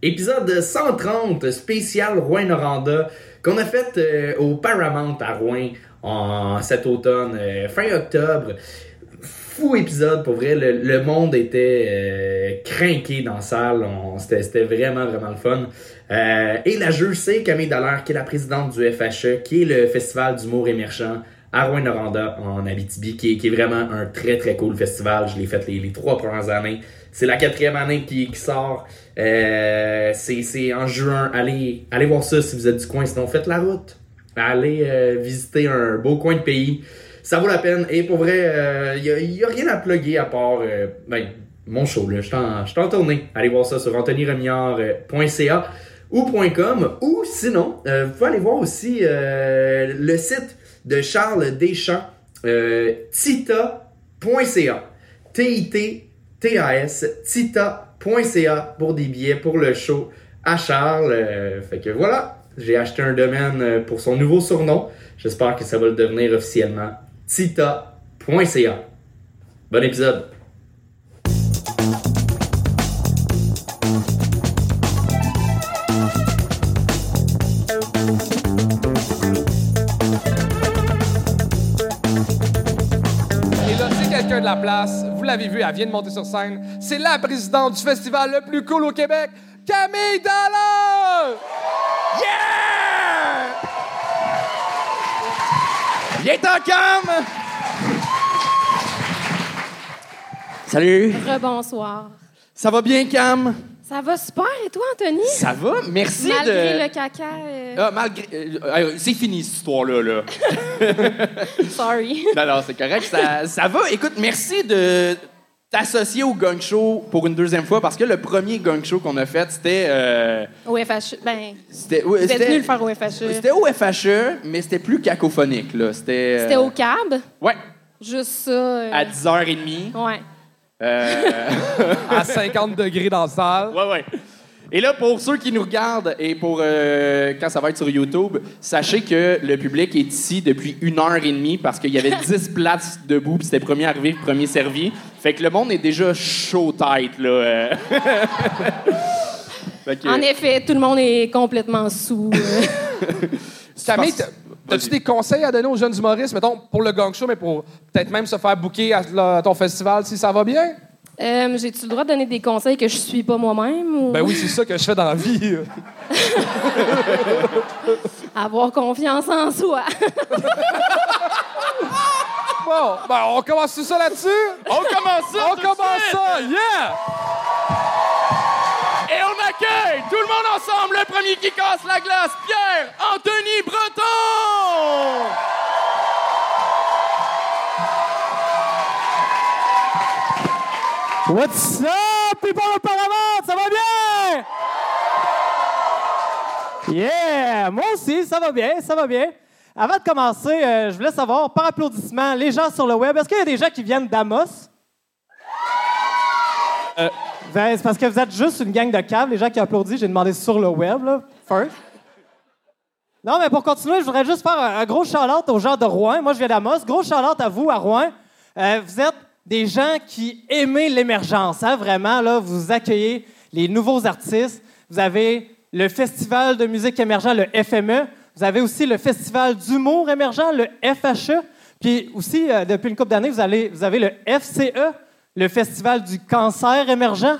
Épisode 130 spécial Rouen-Noranda qu'on a fait euh, au Paramount à Rouen en cet automne, euh, fin octobre. Fou épisode, pour vrai. Le, le monde était euh, dans la salle. C'était vraiment, vraiment le fun. Euh, et la juge, c'est Camille Dallaire, qui est la présidente du FHE, qui est le Festival d'humour émergent à Rouen-Noranda, en Abitibi, qui est, qui est vraiment un très, très cool festival. Je l'ai fait les, trois premières années. C'est la quatrième année qui, sort. Euh, c'est en juin. Allez, allez voir ça si vous êtes du coin. Sinon, faites la route. Allez euh, visiter un beau coin de pays. Ça vaut la peine. Et pour vrai, il n'y a, rien à plugger à part euh, ben, mon show. Je suis en, tournée. Allez voir ça sur anthonyremillard.ca ou .com. Ou sinon, euh, vous pouvez aller voir aussi euh, le site de Charles Deschamps, euh, tita.ca. T-I-T-T-A-S, tita.ca pour des billets pour le show à Charles. Euh, fait que voilà, j'ai acheté un domaine euh, pour son nouveau surnom. J'espère que ça va le devenir officiellement. tita.ca. Bon épisode. L'avez vu, elle vient de monter sur scène. C'est la présidente du festival le plus cool au Québec, Camille Dallaire! Yeah! Viens t'en cam! Salut! Rebonsoir. Ça va bien, Cam? Ça va super et toi, Anthony? Ça va? Merci Malgré de... le caca. euh, Ah, malgré... euh, c'est fini, cette histoire-là, là. Sorry. non, non, c'est correct. Ça, ça va. Écoute, merci de t'associer au Gang Show pour une deuxième fois, parce que le premier Gang Show qu'on a fait, c'était... euh, Au FHE. Ben, c'était c'était- venu le faire au FHE. C'était au FHE, mais c'était plus cacophonique, là. C'était... euh, C'était au CAB? Ouais, Juste ça. euh, à 10h30. Ouais. Euh... À 50 degrés dans la salle. Ouais, ouais. Et là, pour ceux qui nous regardent et pour euh, quand ça va être sur YouTube, sachez que le public est ici depuis une heure et demie parce qu'il y avait 10 places debout, puis c'était premier arrivé, premier servi. Fait que le monde est déjà chaud tête, là. euh. Que- En effet, tout le monde est complètement sous. Camille, as-tu des conseils à donner aux jeunes humoristes, mettons, pour le gang show, mais pour peut-être même se faire booker à, ton festival si ça va bien? Euh, J'ai-tu le droit de donner des conseils que je suis pas moi-même? Ou... Ben oui, c'est ça que je fais dans la vie. Avoir confiance en soi. Bon, ben on commence tout ça là-dessus? On commence ça! On commence suite! ça, yeah! Et on accueille tout le monde ensemble, le premier qui casse la glace, Pierre Anthony Breton! What's up, people of Paramount? Ça va bien? Yeah! Moi aussi, ça va bien, ça va bien. Avant de commencer, euh, je voulais savoir, par applaudissement, les gens sur le web, est-ce qu'il y a des gens qui viennent d'Amos? Ben, c'est parce que vous êtes juste une gang de caves, les gens qui applaudissent, j'ai demandé sur le web, first. Non, mais pour continuer, je voudrais juste faire un, gros shout-out aux gens de Rouen. Moi, je viens d'Amos. Gros shout-out à vous, à Rouen. Euh, vous êtes des gens qui aimez l'émergence, hein, vraiment. Là, vous accueillez les nouveaux artistes. Vous avez le Festival de musique émergent, le FME. Vous avez aussi le Festival d'humour émergent, le FHE. Puis aussi, euh, depuis une couple d'années, vous avez le FCE, le Festival du cancer émergent?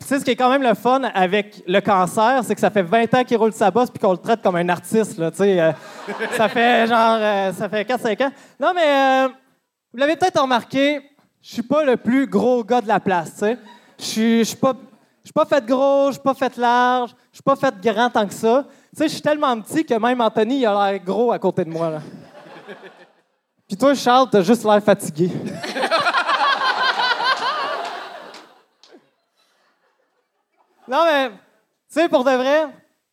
Tu sais, ce qui est quand même le fun avec le cancer, c'est que ça fait 20 ans qu'il roule sa bosse puis qu'on le traite comme un artiste. Là, euh, ça fait genre euh, ça fait 4-5 ans. Non, mais euh, vous l'avez peut-être remarqué, je suis pas le plus gros gars de la place. Je suis- pas, je suis pas fait gros, je suis pas fait large, je suis pas fait grand tant que ça. Tu sais, je suis tellement petit que même Anthony, il a l'air gros à côté de moi. Là. Puis toi, Charles, t'as juste l'air fatigué. Non, mais, tu sais, pour de vrai,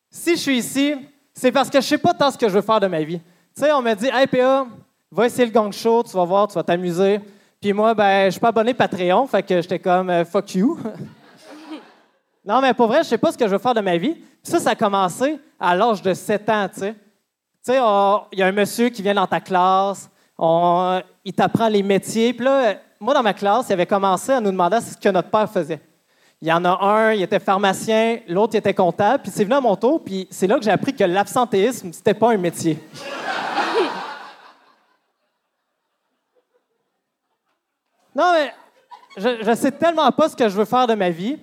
si je suis ici, c'est parce que je sais pas tant ce que je veux faire de ma vie. Tu sais, on m'a dit, hey, PA, va essayer le gang show, tu vas voir, tu vas t'amuser. Puis moi, ben, je suis pas abonné Patreon, fait que j'étais comme, euh, fuck you. non, mais pour vrai, je sais pas ce que je veux faire de ma vie. Ça, ça a commencé à l'âge de 7 ans, tu sais. sais, on- il y a un monsieur qui vient dans ta classe, il t'apprend les métiers. Puis là, moi, dans ma classe, il avait commencé à nous demander ce que notre père faisait. Il y en a un, il était pharmacien, l'autre, il était comptable. Puis c'est venu à mon tour, puis c'est là que j'ai appris que l'absentéisme, c'était pas un métier. non, mais je, je sais tellement pas ce que je veux faire de ma vie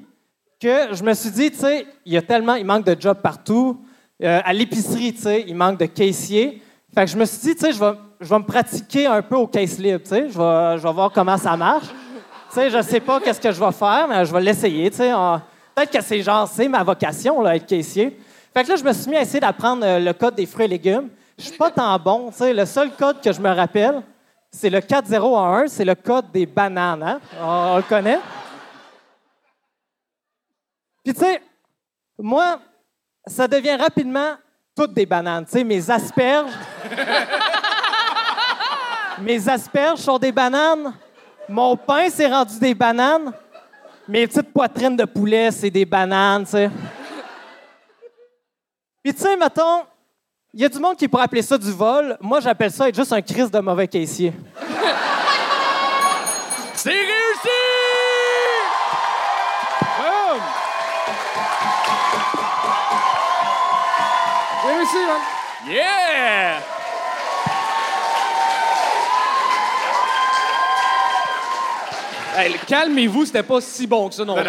que je me suis dit, tu sais, il y a tellement, il manque de jobs partout. Euh, à l'épicerie, tu sais, il manque de caissiers. Fait que je me suis dit, tu sais, je vais, je vais me pratiquer un peu au caisse libre, tu sais. Je vais, je vais voir comment ça marche. Tu sais, je sais pas qu'est-ce que je vais faire, mais je vais l'essayer, tu sais. Peut-être que c'est genre, c'est ma vocation, là, être caissier. Fait que là, je me suis mis à essayer d'apprendre euh, le code des fruits et légumes. Je suis pas tant bon, tu sais. Le seul code que je me rappelle, c'est le 4011, c'est le code des bananes, hein? On le connaît? Puis, tu sais, moi, ça devient rapidement toutes des bananes. Tu sais, mes asperges. mes asperges sont des bananes. Mon pain, c'est rendu des bananes. Mes petites poitrines de poulet, c'est des bananes, tu sais. Puis, tu sais, mettons, il y a du monde qui pourrait appeler ça du vol. Moi, j'appelle ça être juste un crise de mauvais caissier. C'est Man. Yeah! Hey, Calmez-vous, c'était pas si bon que ça non plus.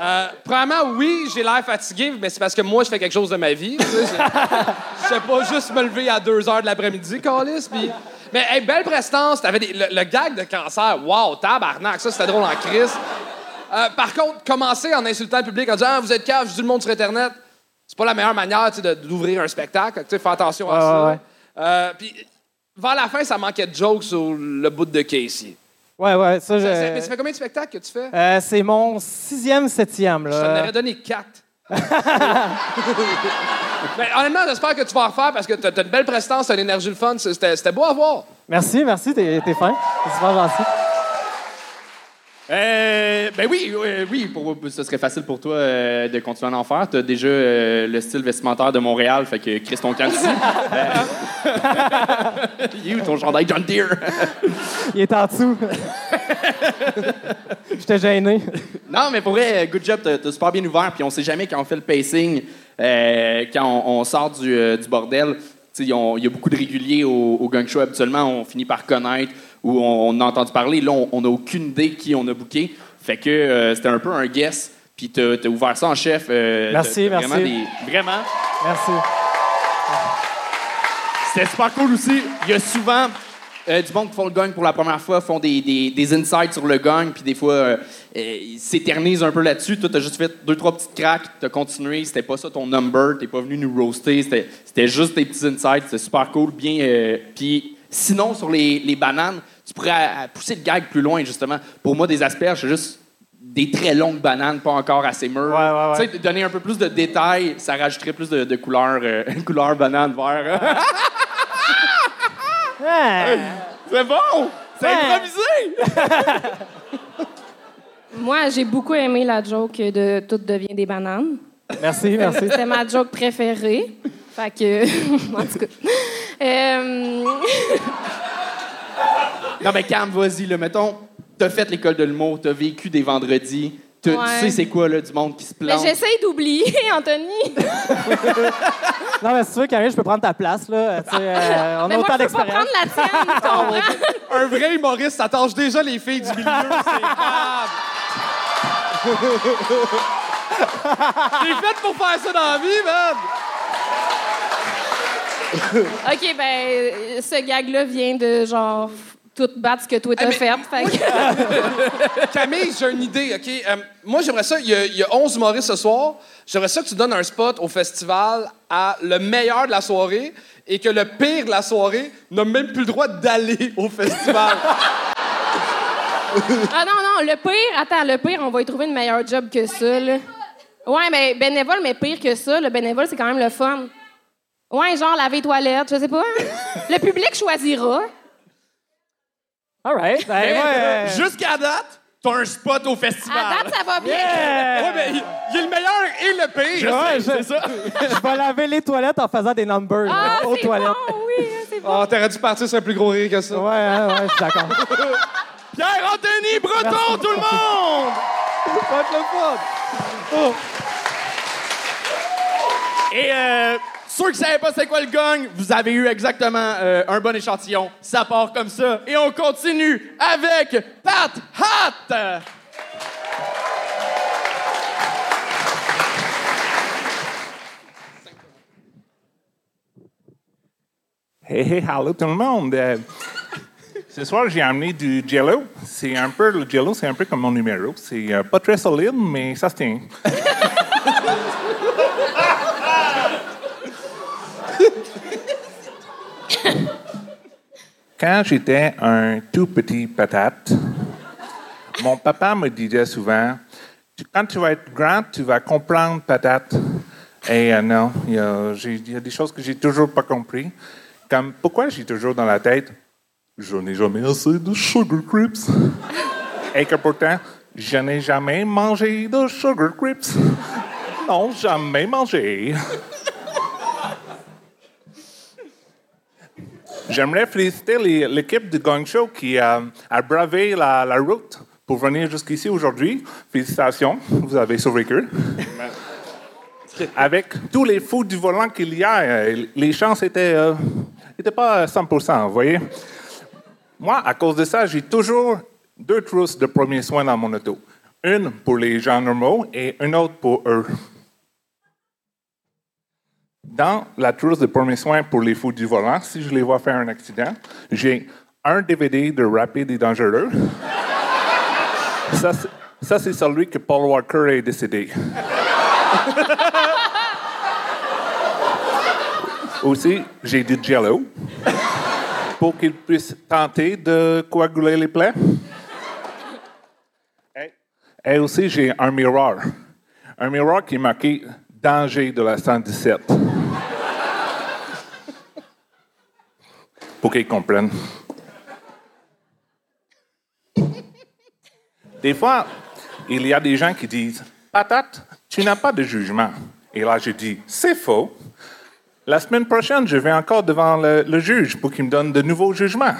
Euh, premièrement, oui, j'ai l'air fatigué, mais c'est parce que moi, je fais quelque chose de ma vie. tu sais. Je sais pas juste me lever à 2 h de l'après-midi, Calis. Puis... Mais hey, belle prestance. T'avais des- le, le gag de cancer, wow, tabarnak, ça c'était drôle en crise. Euh, par contre, commencer en insultant le public en disant ah, Vous êtes cave, je dis le monde sur Internet, c'est pas la meilleure manière tu d'ouvrir un spectacle. Tu Fais attention à Ouais, ça. ouais. Euh, puis, vers la fin, ça manquait de jokes sur le bout de Casey. Ouais, ouais, ça, je... Ça- ça- fait combien de spectacles que tu fais? Euh, c'est mon sixième, septième, Je t'en là. aurais donné quatre. Mais honnêtement, j'espère que tu vas en refaire parce que t'as t'as une belle prestance, t'as une énergie le fun. C'était c'était beau à voir. Merci, merci, t'es t'es fin. C'est super gentil. Euh, ben oui, euh, oui, pour, ce serait facile pour toi euh, de continuer à en faire. Tu as déjà le style vestimentaire de Montréal, fait que Chris ton camp est où ton chandail John Deere? Il est en dessous. J'étais gêné. non, mais pour vrai, good job, t'as t'as super bien ouvert, puis on sait jamais quand on fait le pacing, quand on, on sort du, du bordel. Il y a beaucoup de réguliers au, au gang show. Habituellement, on finit par connaître ou on, on a entendu parler. Là, on- n'a aucune idée qui on a booké. Fait que euh, c'était un peu un guess. Puis t'as as ouvert ça en chef. euh, Merci, t'as Vraiment, merci. des- vraiment. Merci. C'était super cool aussi. Il y a souvent euh, du monde qui font le gang pour la première fois, font des, des, des insights sur le gang, puis des fois, euh, euh, ils s'éternisent un peu là-dessus. Toi, t'as juste fait deux, trois petites cracks, t'as continué. C'était pas ça ton number, t'es pas venu nous roaster. C'était c'était juste des petits insights. C'était super cool. Bien. puis sinon, sur les, les bananes, tu pourrais euh, pousser le gag plus loin, justement. Pour moi, des asperges, c'est juste des très longues bananes, pas encore assez mûres. Ouais, ouais, ouais. Tu sais, donner un peu plus de détails, ça rajouterait plus de, de couleurs, euh, couleur banane, vert. C'est bon! C'est Ouais. improvisé! Moi, j'ai beaucoup aimé la joke de Tout devient des bananes. merci, merci. C'était ma joke préférée. Fait que, en tout cas. Euh, Non, mais Cam, vas-y, là, mettons, t'as fait l'école de l'humour, t'as vécu des vendredis, Ouais. tu sais c'est quoi, là, du monde qui se mais plante? j'essaye d'oublier, Anthony. Non, mais si tu veux, Karine, je peux prendre ta place, là. Tu sais, euh, on a Mais moi, autant je peux pas d'expérience. prendre la tienne, tu comprends? Un vrai humoriste, ça tâche déjà les filles du milieu. C'est grave. T'es faite pour faire ça dans la vie, man! OK, ben, ce gag-là vient de, genre, tout battre ce que toi t'as Ah, mais- fait. Camille, j'ai une idée, OK? Euh, moi, j'aimerais ça, il y, a, il y a 11 humoristes ce soir. J'aimerais ça que tu donnes un spot au festival à le meilleur de la soirée et que le pire de la soirée n'a même plus le droit d'aller au festival. Ah non, non, le pire, attends, le pire, on va y trouver une meilleure job que ça, là. Ouais, mais bénévole, mais pire que ça, le bénévole, c'est quand même le fun. Ouais, genre laver les toilettes, je sais pas. Le public choisira. All right. Ben, Jusqu'à date, t'as un spot au festival. À date, ça va bien. Ouais, mais il, il est le meilleur et le pire. Ouais, je, C'est ça. je vais laver les toilettes en faisant des numbers là, Ah, aux c'est toilettes. bon, oui, c'est bon. Oh, t'aurais dû partir sur un plus gros rire que ça. Ouais, hein, ouais, je suis d'accord. Pierre-Anthony Breton, tout le monde! Ça va être le fun. Et euh, ceux qui ne savaient pas c'est quoi le gong, vous avez eu exactement euh, un bon échantillon. Ça part comme ça. Et on continue avec Pat Hat! Hey, hey, allô tout le monde. Euh, ce soir, j'ai amené du Jello. C'est un peu le Jello, c'est un peu comme mon numéro. C'est euh, pas très solide, mais ça se tient. Quand j'étais un tout petit patate, mon papa me disait souvent Quand tu vas être grand, tu vas comprendre patate. Et euh, non, il y, y a des choses que j'ai toujours pas compris. Comme pourquoi j'ai toujours dans la tête Je n'ai jamais assez de Sugar Crips. Et que pourtant, je n'ai jamais mangé de Sugar Crips. Non, jamais mangé. J'aimerais féliciter l'équipe du Gong Show qui a bravé la, route pour venir jusqu'ici aujourd'hui. Félicitations, vous avez survécu. Avec tous les fous du volant qu'il y a, euh, les chances étaient, euh, étaient pas à 100 vous voyez. Moi, à cause de ça, j'ai toujours deux trousses de premiers soins dans mon auto. Une pour les gens normaux et une autre pour eux. Dans la trousse de premiers soins pour les fous du volant, si je les vois faire un accident, j'ai un DVD de Rapide et Dangereux. Ça, c'est- celui que Paul Walker est décédé. Aussi, j'ai du Jello pour qu'il puisse tenter de coaguler les plaies. Et aussi, j'ai un miroir. Un miroir qui est marqué Danger de la 117. Pour qu'ils comprennent. Des fois, il y a des gens qui disent Patate, tu n'as pas de jugement. Et là, je dis C'est faux. La semaine prochaine, je vais encore devant le, juge pour qu'il me donne de nouveaux jugements.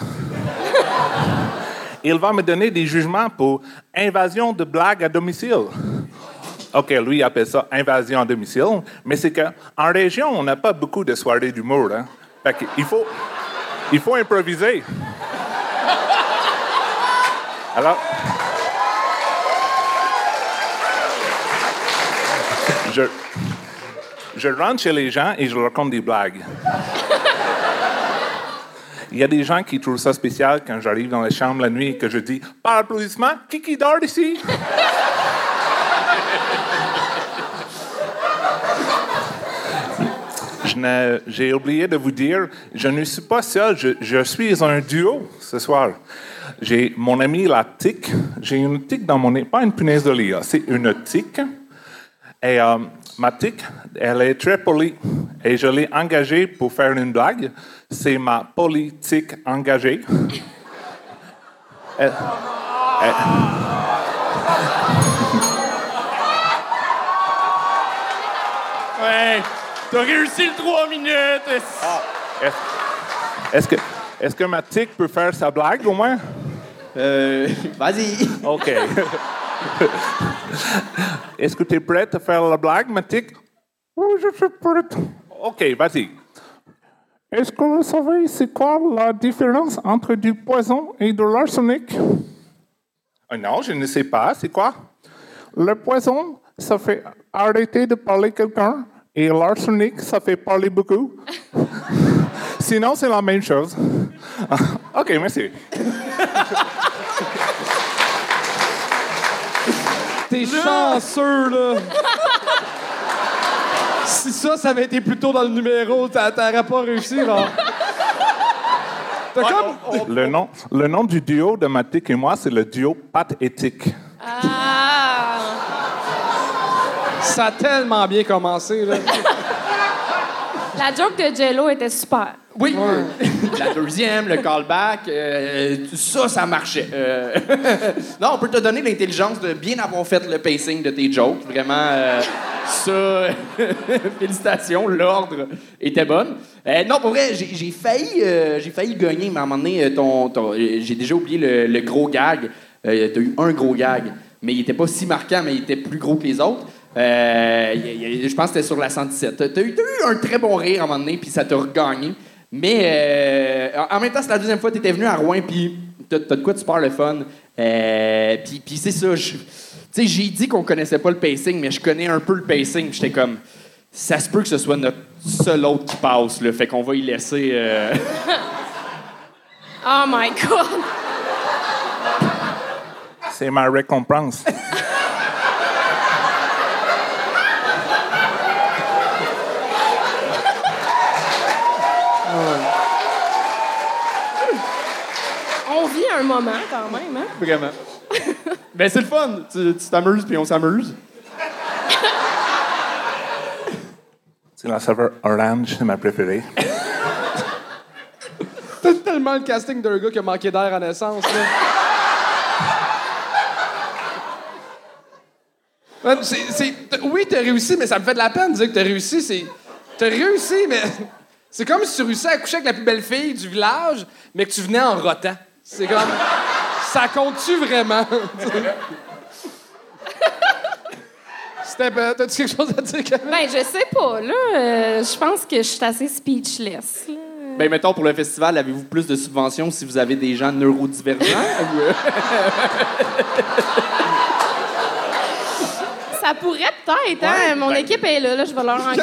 Il va me donner des jugements pour invasion de blagues à domicile. OK, lui il appelle ça invasion à domicile, mais c'est qu'en région, on n'a pas beaucoup de soirées d'humour. Hein? Il faut, il faut improviser. Alors, je, je rentre chez les gens et je leur raconte des blagues. Il y a des gens qui trouvent ça spécial quand j'arrive dans la chambre la nuit et que je dis Par applaudissement, qui qui dort ici? Je n'ai- J'ai oublié de vous dire, je ne suis pas seul, je, suis un duo ce soir. J'ai mon ami la tique. J'ai une tique dans mon nez, pas une punaise de lit, c'est une tique. Et euh, ma tique, elle est très polie. Et je l'ai engagée pour faire une blague. C'est ma politique engagée. T'as réussi le 3 minutes. est-ce- Est-ce que, est que ma tique peut faire sa blague au moins? Euh, vas-y. OK. Est-ce que tu es prête à faire la blague, ma tique? Oui, je suis prête. OK, vas-y. Est-ce que vous savez c'est quoi la différence entre du poison et de l'arsenic? Ah non, je ne sais pas. C'est quoi? Le poison, ça fait arrêter de parler quelqu'un et l'arsenic, ça fait parler beaucoup. Sinon, c'est la même chose. Ah, OK, merci. T'es chanceux, là. si ça, ça avait été plus tôt dans le numéro, t'a- t'aurais pas réussi, là. T'as comme... Le nom, le nom du duo de Matic et moi, c'est le duo Pat Éthique. Ah! Ça a tellement bien commencé, là. La joke de Jello était super. Oui. La deuxième, le callback, euh, ça, ça marchait. Euh, non, on peut te donner l'intelligence de bien avoir fait le pacing de tes jokes. Vraiment, euh, ça, félicitations, l'ordre était bon. Euh, non, pour vrai, j'ai failli, euh, j'ai failli gagner, mais à un moment donné, ton, ton- j'ai déjà oublié le, le gros gag. Euh, T'as eu un gros gag, mais il était pas si marquant, mais il était plus gros que les autres. Euh, je pense que c'était sur la 117. T'as eu, eu un très bon rire à un moment donné, puis ça t'a regagné. Mais euh, en même temps, c'est la deuxième fois que tu étais venu à Rouen, puis t'as de quoi tu parles le fun. Euh, puis c'est ça. Tu sais, j'ai dit qu'on connaissait pas le pacing, mais je connais un peu le pacing. puis J'étais comme, ça se peut que ce soit notre seul autre qui passe, là. Fait qu'on va y laisser. euh, Oh my God! C'est ma récompense. un moment quand même, hein? Vraiment. ben, c'est le fun. Tu t'amuses, puis on s'amuse. C'est la saveur orange, c'est ma préférée. C'est tellement le casting d'un gars qui a manqué d'air à naissance, là. Oui, t'as réussi, mais ça me fait de la peine de dire que t'as réussi. C'est, t'as réussi, mais c'est comme si tu réussissais à coucher avec la plus belle fille du village, mais que tu venais en rotant. C'est comme... Ça compte-tu vraiment? C'était... ben, T'as-tu quelque chose à dire, Camille? Ben, je sais pas, là. euh, je pense que je suis assez speechless, là. Ben, mettons, pour le festival, avez-vous plus de subventions si vous avez des gens neurodivergents? Ça pourrait peut-être, hein? Mon équipe est là, là. Je vais leur en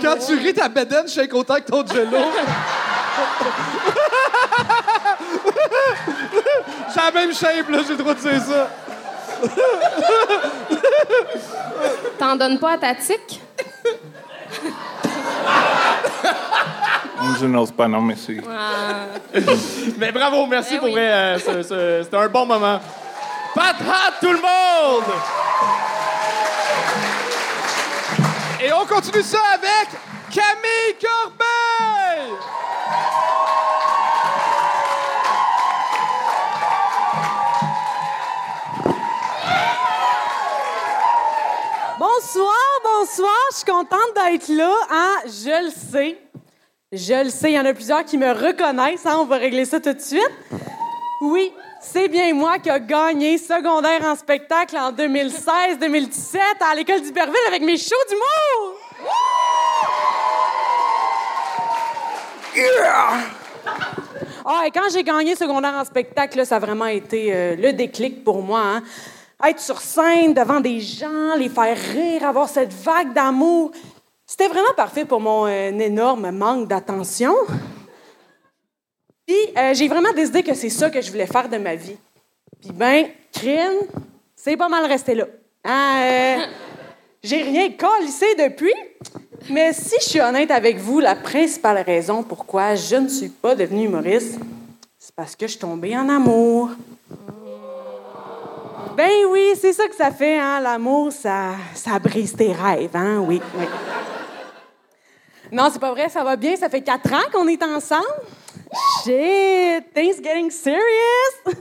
Quand tu ris, ta bedaine shake autant que ton jello. J'ai la même shape, là, j'ai le droit de dire ça. T'en donnes pas à ta tique? Je n'ose pas, non, merci. Mais bravo, merci Eh pour oui. vrai. euh, ce- ce- C'était un bon moment. Patate, tout le monde! Et on continue ça avec Camille Corbeil! Bonsoir, bonsoir. Je suis contente d'être là. Hein? Je le sais. Je le sais. Il y en a plusieurs qui me reconnaissent. Hein? On va régler ça tout de suite. Oui, c'est bien moi qui a gagné secondaire en spectacle en 2016-2017 à l'école d'Iberville avec mes shows d'humour. Ah, et quand j'ai gagné secondaire en spectacle, ça a vraiment été euh, le déclic pour moi. hein. Être sur scène devant des gens, les faire rire, avoir cette vague d'amour, c'était vraiment parfait pour mon euh, énorme manque d'attention. Puis euh, j'ai vraiment décidé que c'est ça que je voulais faire de ma vie. Puis ben, crime, c'est pas mal resté là. Hein, j'ai rien calissé depuis. Mais si je suis honnête avec vous, la principale raison pourquoi je ne suis pas devenue humoriste, c'est parce que je suis tombée en amour. Ben oui, c'est ça que ça fait, hein, l'amour, ça, ça brise tes rêves, hein, oui, oui. Non, c'est pas vrai, ça va bien, ça fait quatre ans qu'on est ensemble. Shit, things getting serious.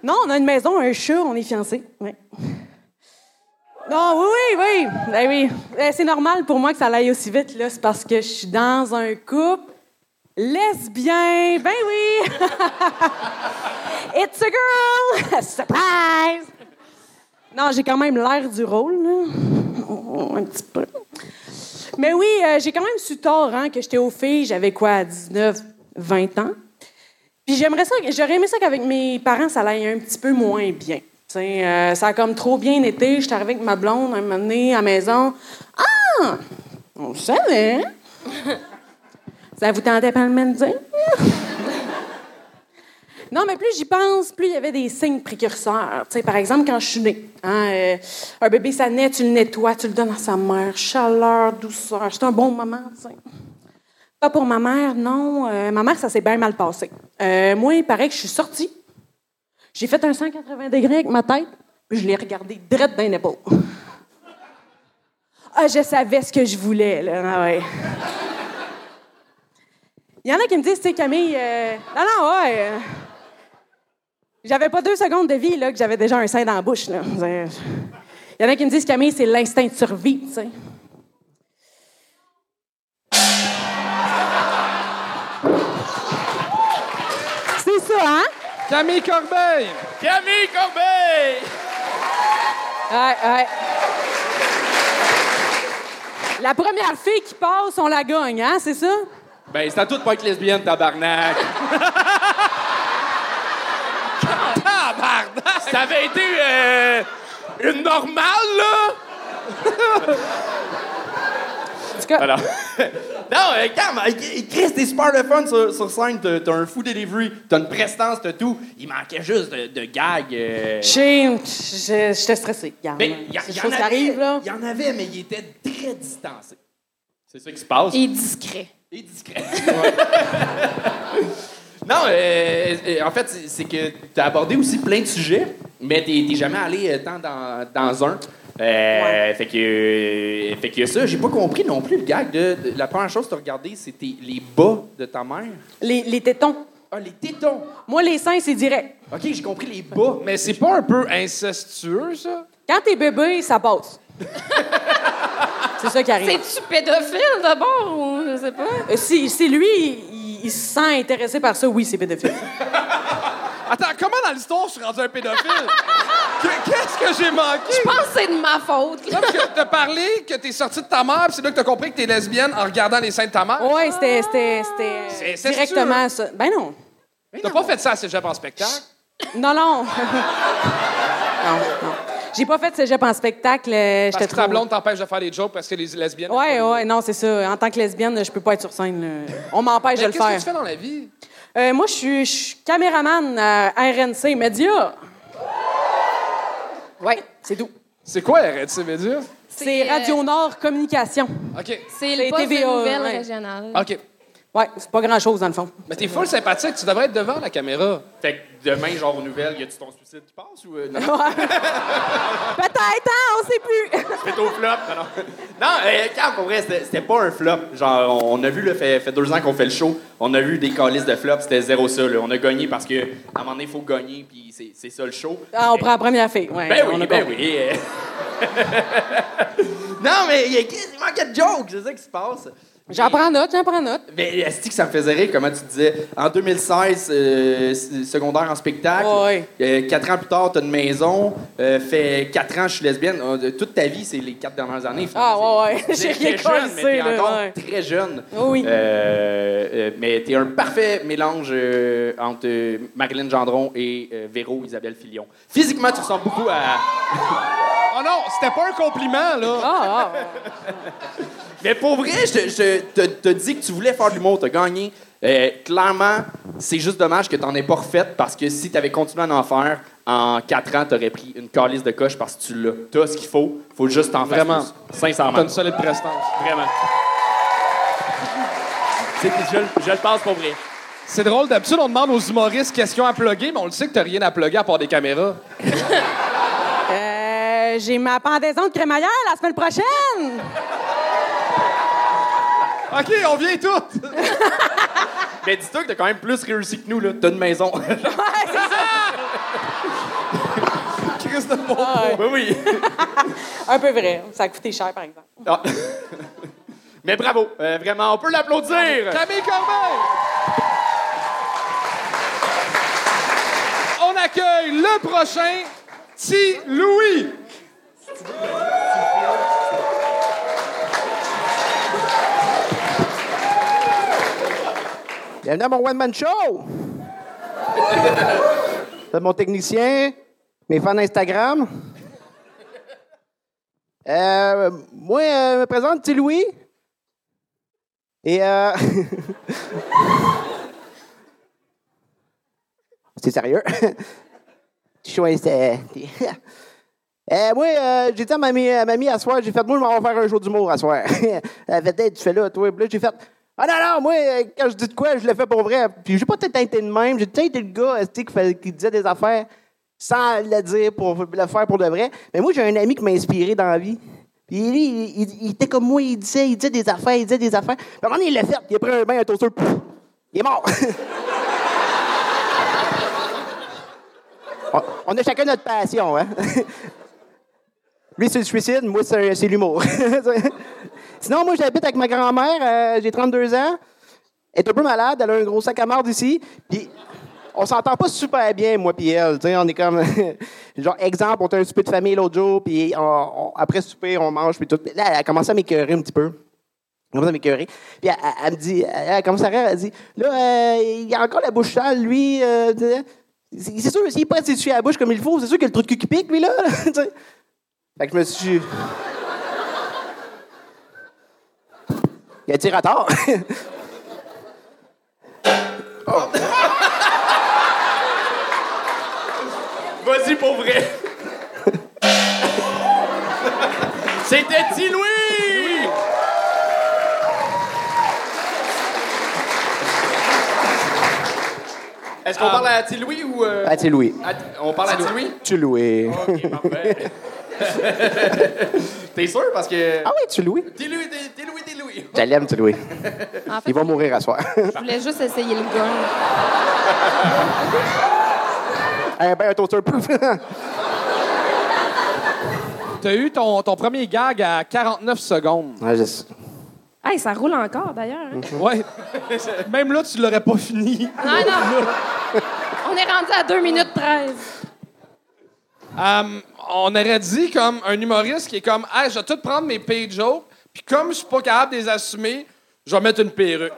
Non, on a une maison, un chat, on est fiancés, oui. Non, oui, oui, oui. Ben oui. Euh, C'est normal pour moi que ça aille aussi vite, là. C'est parce que je suis dans un couple lesbien. Ben oui. It's a girl. Surprise. Non, j'ai quand même l'air du rôle, là. Un petit peu. Mais oui, euh, j'ai quand même su tard, hein, que j'étais aux filles. J'avais quoi, 19, 20 ans. Puis j'aimerais ça, j'aurais aimé ça qu'avec mes parents, ça aille un petit peu moins bien. Tu sais, euh, ça a comme trop bien été. J'étais arrivée avec ma blonde un moment donné à la maison. Ah! On le savait. ça vous tentait pas de me le dire? Non, mais plus j'y pense, plus il y avait des signes précurseurs. Par exemple, quand je suis née, hein, euh, un bébé, ça naît, tu le nettoies, tu le donnes à sa mère. Chaleur, douceur. C'est un bon moment, tu sais. Pas pour ma mère, non. Euh, ma mère, ça s'est bien mal passé. Euh, moi, il paraît que je suis sortie. J'ai fait un 180 degrés avec ma tête, puis je l'ai regardé direct dans l'épaule. Ah, je savais ce que je voulais, là. Ah. Il y en a qui me disent, tu sais, Camille, euh, non, ouais. J'avais pas deux secondes de vie, là, que j'avais déjà un sein dans la bouche, là. Il y en a qui me disent, Camille, c'est l'instinct de survie, tu sais. C'est ça, hein? Camille Corbeil! Camille Corbeil! Ouais, ouais. La première fille qui passe, on la gagne, hein, c'est ça? Ben, c'est à tout pas être lesbienne, tabarnak. Si t'avais été euh, une normale, là... En tout cas, Voilà. non, euh, Cam, euh, Chris, t'es super le fun sur, sur scène. T'as t'as un fou delivery, t'as une prestance, t'as tout. Il manquait juste de, de gags. euh. J'étais stressée. Regarde, y, a- c'est y des en choses qui avait, arrivent, là. Il y en avait, mais il était très distancé. C'est ça qui se passe. Et discret. Et discret. non, euh, euh, en fait, c'est c'est que tu as abordé aussi plein de sujets, mais tu n'es jamais allé euh, tant dans, dans un. Euh, Fait que, fait que ça, j'ai pas compris non plus le gag de, de- la première chose que tu as regardé, c'était les bas de ta mère. Les, les tétons. Ah, les tétons. Moi, les seins, c'est direct. OK, j'ai compris les bas. Mais c'est pas un peu incestueux, ça? Quand t'es bébé, ça passe. c'est ça qui arrive. C'est-tu pédophile d'abord ou je sais pas? Euh, si, si lui, il, se sent intéressé par ça, oui, c'est pédophile. Attends, comment dans l'histoire je suis rendu un pédophile? Que- Qu'est-ce que j'ai manqué? Je pense que c'est de ma faute. là. Non, parce que t'as parlé que t'es sorti de ta mère, puis c'est là que t'as compris que t'es lesbienne en regardant les seins de ta mère. Ouais, c'était, directement ça. Ben non. T'as pas fait ça à Cégep en spectacle? Non, non. non, non. J'ai pas fait de cégep en spectacle. euh, Parce que ta trop... blonde t'empêche de faire des jokes parce que les lesbiennes... Ouais, ouais, non, c'est ça. En tant que lesbienne, je peux pas être sur scène. là. On m'empêche de le qu'est-ce que faire. tu fais dans la vie? Euh, moi, je suis- je suis caméraman à RNC Média. Ouais, c'est tout. C'est quoi RNC Média? C'est euh, Radio Nord Communication. OK. C'est C'est le poste TVA, de nouvelles ouais. régionales. OK. Ouais, c'est pas grand-chose, dans le fond. Mais t'es full sympathique, tu devrais être devant la caméra. Fait que demain, genre aux nouvelles, y a-tu ton suicide qui passe ou. euh, non? Peut-être, hein? On sait plus. C'est au flop. Non, non. Non, euh, pour vrai, c'était c'était pas un flop. Genre, on a vu, là, fait, fait deux ans qu'on fait le show, on a vu des calices de flop, c'était zéro ça. là. On a gagné parce que à un moment donné, il faut gagner, puis c'est- c'est ça le show. Ah, on prend la première fille. Ouais, Ben on oui, a ben compris. oui. euh. non, mais il y a- il manquait de jokes, c'est ça qui se passe. J'en prends note, j'en prends note. Mais est que ça me faisait rire, comment tu disais, en 2016, euh, secondaire en spectacle, Ouais. euh, quatre ans plus tard, t'as une maison, euh, fait quatre ans, je suis lesbienne. Euh, toute ta vie, c'est les quatre dernières années. Ah, ouais, ouais. J'ai rien très jeune, mais t'es encore ouais. très jeune. Oui. Euh, euh, mais t'es un parfait mélange euh, entre euh, Marilyn Gendron et euh, Véro Isabelle Filion. Physiquement, tu ressembles beaucoup à... Oh non, c'était pas un compliment, là. Ah, ah. Mais pour vrai, je te- je te- t'as dit que tu voulais faire de l'humour, t'as gagné. Euh, clairement, c'est juste dommage que t'en aies pas refait parce que si t'avais continué à en faire, en quatre ans, t'aurais pris une calice de coche parce que tu l'as. T'as ce qu'il faut, faut juste t'en faire Vraiment. Sincèrement. T'as une solide prestance. Vraiment. C'est- Je, je le pense pour vrai. C'est drôle, d'habitude, on demande aux humoristes qu'est-ce qu'ils ont à plugger, mais on le sait que t'as rien à plugger à part des caméras. Euh, J'ai ma pendaison de crémaillère la semaine prochaine. OK, on vient toutes! Mais dis-toi que t'as quand même plus réussi que nous, là. T'as une maison. Chris de bon. oui, oui. Un peu vrai. Ça a coûté cher, par exemple. Ah. Mais bravo, Euh, vraiment, on peut l'applaudir. Camille Corbeil! On accueille le prochain, Ti Louis. Bienvenue à mon one-man show! C'est mon technicien, mes fans Instagram. Euh, moi, euh, je me présente, petit Louis. Et euh... C'est sérieux? Je suis c'est... Euh, moi, euh, j'ai dit à mamie, à mamie à soir, j'ai fait, moi, je m'en vais faire un jour d'humour à soir. Elle fait, Hey, tu fais là, toi? Puis là, j'ai fait, ah non, non, moi, euh, quand je dis de quoi, je le fais pour vrai. Puis j'ai pas peut-être été de même. J'ai peut-être été le gars esti, qui, qui disait des affaires sans le dire pour le faire pour de vrai. Mais moi, j'ai un ami qui m'a inspiré dans la vie. Puis lui, il, il- était comme moi, il disait, il disait des affaires, il disait des affaires. Puis à il l'a fait. Il a pris un bain, un toaster. pouf. Il est mort. on, on a chacun notre passion, hein? Lui, c'est le suicide, moi, c'est l'humour. Sinon, moi, j'habite avec ma grand-mère, euh, j'ai 32 ans. Elle est un peu malade, elle a un gros sac à marde ici. Puis, on s'entend pas super bien, moi puis elle. tu sais, on est comme. genre, exemple, on a un souper de famille l'autre jour, puis après souper, on mange, puis tout. Là, elle a commencé à m'écœurer un petit peu. Elle a commencé à m'écœurer. Puis elle, me dit, elle, elle commence à rire, elle dit Là, euh, il a encore la bouche sale, lui. euh, c'est sûr, s'il n'est pas s'essuyer la bouche comme il faut, c'est sûr qu'il a le truc de qui pique, lui, là. Fait que je me suis. Il a tiré à tort. Vas-y pour vrai. C'était Petit Louis! Est-ce qu'on parle à Louis ou. euh, Ah, Louis. à- On parle à Petit Louis? Ok, parfait. T'es sûr? Parce que. Ah oui, tu Louis. T'es Louis. Je l'aime, tu Louis. En fait, Il va mourir à soir. je voulais juste essayer le gun. Eh ben, un toaster proof. T'as eu ton, ton premier gag à 49 secondes. Ouais, je sais. Hey, ça roule encore, d'ailleurs. hein? Ouais. Même là, tu l'aurais pas fini. Non, non. On est rendu à 2 minutes 13. Euh, on aurait dit comme un humoriste qui est comme Hey, je vais tout prendre mes jokes, puis comme je suis pas capable de les assumer, je vais mettre une perruque.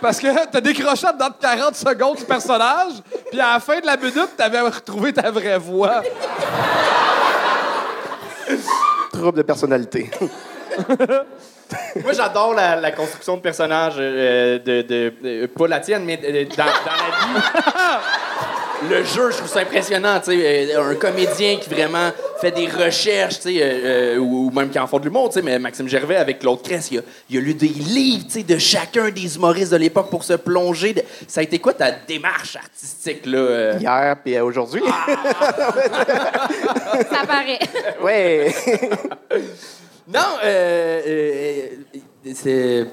Parce que t'as décroché dans 40 secondes du personnage, puis à la fin de la minute, t'avais retrouvé ta vraie voix. Trouble de personnalité. Moi, j'adore la, la construction de personnages, euh, de, de- de- pas la tienne, mais de- dans, dans la vie. Le jeu, je trouve ça impressionnant, tu sais, euh, un comédien qui vraiment fait des recherches, tu sais, euh, euh, ou, ou même qui en font de l'humour, tu sais, mais Maxime Gervais avec Claude Cress, il a, il a lu des livres, tu sais, de chacun des humoristes de l'époque pour se plonger. de- Ça a été quoi ta démarche artistique, là? euh? Hier puis euh, aujourd'hui. Ça paraît. ouais. Non, euh, c'est.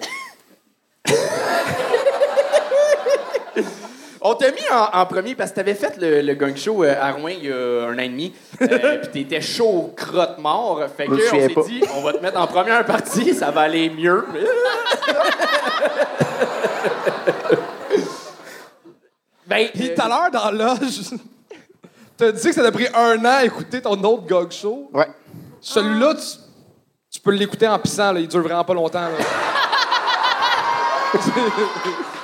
On t'a mis en, en premier parce que t'avais fait le, le gang show euh, à Rouen il y a un an et demi. Euh, Puis t'étais chaud au crotte mort. Fait que on s'est dit, on va te mettre en première partie, ça va aller mieux. ben, Puis euh, tout à l'heure, dans l'âge, t'as dit que ça t'a pris un an à écouter ton autre gog show. Ouais. Celui-là, tu, tu peux l'écouter en pissant, là. il dure vraiment pas longtemps. là.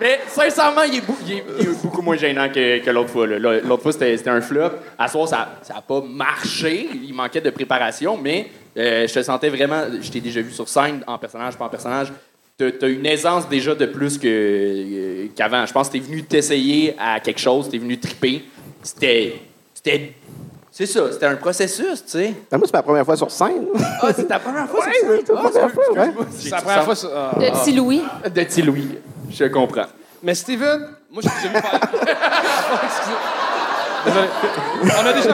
Mais sincèrement, il est, bou- il est- il est beaucoup moins gênant que, que l'autre fois. là. Là, L'autre fois, c'était c'était un flop. À ce soir, ça n'a pas marché. Il manquait de préparation, mais euh, je te sentais vraiment. Je t'ai déjà vu sur scène, en personnage, pas en personnage. T'as as une aisance déjà de plus que, euh, qu'avant. Je pense que t'es venu t'essayer à quelque chose, t'es venu triper. C'était. C'était. C'est ça, c'était un processus, tu sais. Ben, moi, c'est ma première fois sur scène. Ah, c'est ta première fois, Ouais, sur scène? c'est Ah, première fois, ouais. excuse-moi. C'est la première fois. ça- ah. De petit Louis. De petit Louis. Je comprends. Mais Steven, moi, je déjà vu faire. Excusez. Désolé. On a déjà.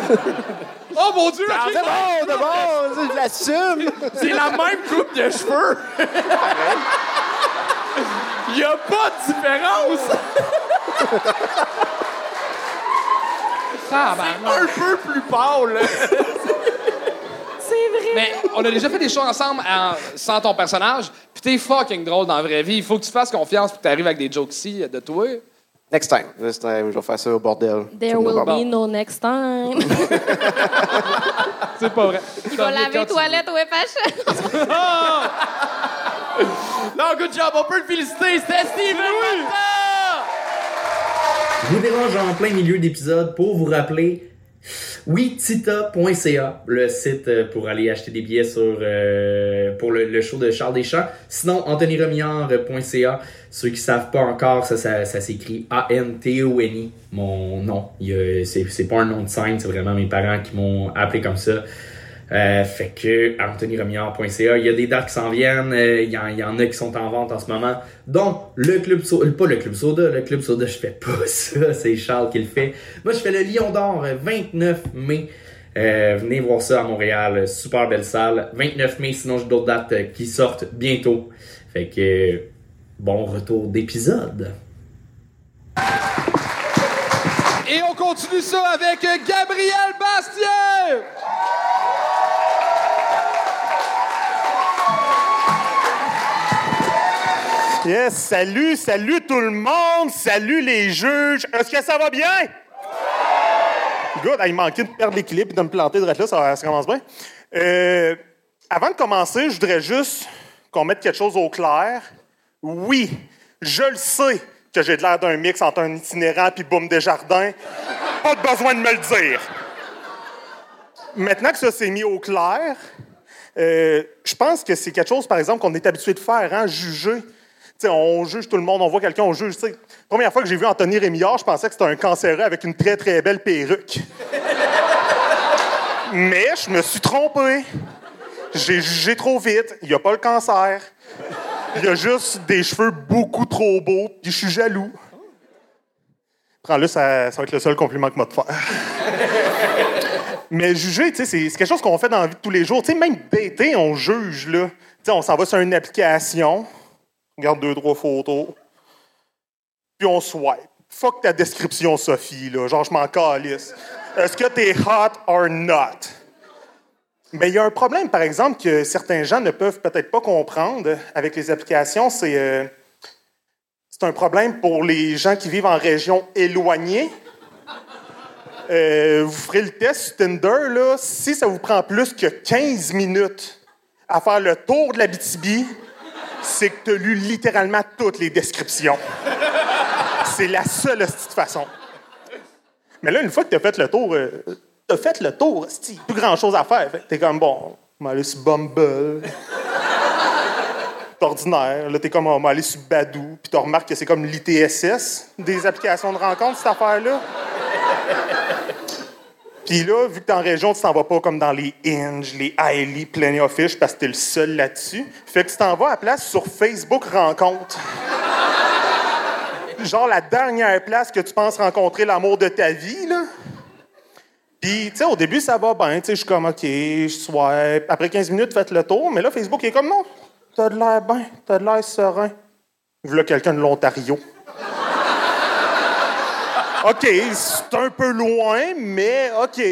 Oh mon Dieu! ok. C'est bon, c'est bon, ça, je l'assume. C'est la même coupe de cheveux. Il n'y a pas de différence. Tabarnak. Un peu plus pâle. C'est vrai. Mais on a déjà fait des choses ensemble en- sans ton personnage, puis t'es fucking drôle dans la vraie vie. Il faut que tu fasses confiance pour que t'arrives avec des jokes ici de toi. Next time. Next time, je vais faire ça au bordel. There will be no next time. C'est pas vrai. Il va laver les toilettes au FH. Non, good job. On peut le féliciter. C'était Steven Martin. Je vous dérange en plein milieu d'épisode pour vous rappeler oui, tita.ca, le site euh, pour aller acheter des billets sur euh, pour le, show de Charles Deschamps. Sinon, anthonyremillard.ca. Ceux qui savent pas encore, ça, ça, s'écrit A-N-T-O-N-I. Mon nom. C'est pas un nom de scène, c'est vraiment mes parents qui m'ont appelé comme ça. Euh, fait que anthonyremillard.ca, il y a des dates qui s'en viennent, euh, il y, en- il y en a qui sont en vente en ce moment, dont le Club Soda, pas le Club Soda, le Club Soda, je fais pas ça, c'est Charles qui le fait. Moi, je fais le Lion d'Or, euh, 29 mai. Euh, venez voir ça à Montréal, super belle salle. 29 mai, sinon j'ai d'autres dates qui sortent bientôt. Fait que bon retour d'épisode. Et on continue ça avec Gabriel Bastien! Yes, salut, salut tout le monde, salut les juges. Est-ce que ça va bien? Good, il manquait de perdre l'équilibre et de me planter de là, ça, ça commence bien. Euh, avant de commencer, je voudrais juste qu'on mette quelque chose au clair. Oui, je le sais que j'ai de l'air d'un mix entre un itinérant puis Boum Desjardins. Pas de besoin de me le dire. Maintenant que ça s'est mis au clair, euh, je pense que c'est quelque chose, par exemple, qu'on est habitué de faire, hein, juger. On juge tout le monde, on voit quelqu'un, on juge. tu sais. Première fois que j'ai vu Anthony Rémillard, je pensais que c'était un cancéreux avec une très, très belle perruque. Mais je me suis trompé. J'ai jugé trop vite. Il n'y a pas le cancer. Il y a juste des cheveux beaucoup trop beaux, puis je suis jaloux. Prends-le, ça, va être le seul compliment que moi te faire. Mais juger, c'est quelque chose qu'on fait dans la vie de tous les jours. Même dater, on juge, là. On s'en va sur une application, on regarde deux, trois photos, puis on swipe. Fuck ta description, Sophie, là. Genre, je m'en calisse. Est-ce que t'es hot or not? Mais il y a un problème, par exemple, que certains gens ne peuvent peut-être pas comprendre avec les applications, c'est euh, un problème pour les gens qui vivent en région éloignée. Euh, vous ferez le test sur Tinder, là, si ça vous prend plus que 15 minutes à faire le tour de la BTB, c'est que tu as lu littéralement toutes les descriptions. C'est la seule de façon. Mais là, une fois que tu as fait le tour, euh, tu as fait le tour, hostie, plus grand-chose à faire. Que t'es comme, bon, on Bumble. C'est ordinaire. Là, t'es comme, on va aller sur Badou. Puis tu remarques que c'est comme l'ITSS des applications de rencontre, cette affaire-là. Puis là, vu que t'es en région, tu t'en vas pas comme dans les Hinge, les Highly, Plenty of Fish, parce que t'es le seul là-dessus. Fait que tu t'en vas à la place sur Facebook Rencontre. Genre la dernière place que tu penses rencontrer l'amour de ta vie, là. Puis, tu sais, au début, ça va bien. Tu sais, je suis comme, OK, je swipe. Après 15 minutes, faites le tour. Mais là, Facebook est comme, non, t'as de l'air bien, t'as de l'air serein. Voilà quelqu'un de l'Ontario. OK, c'est un peu loin, mais OK.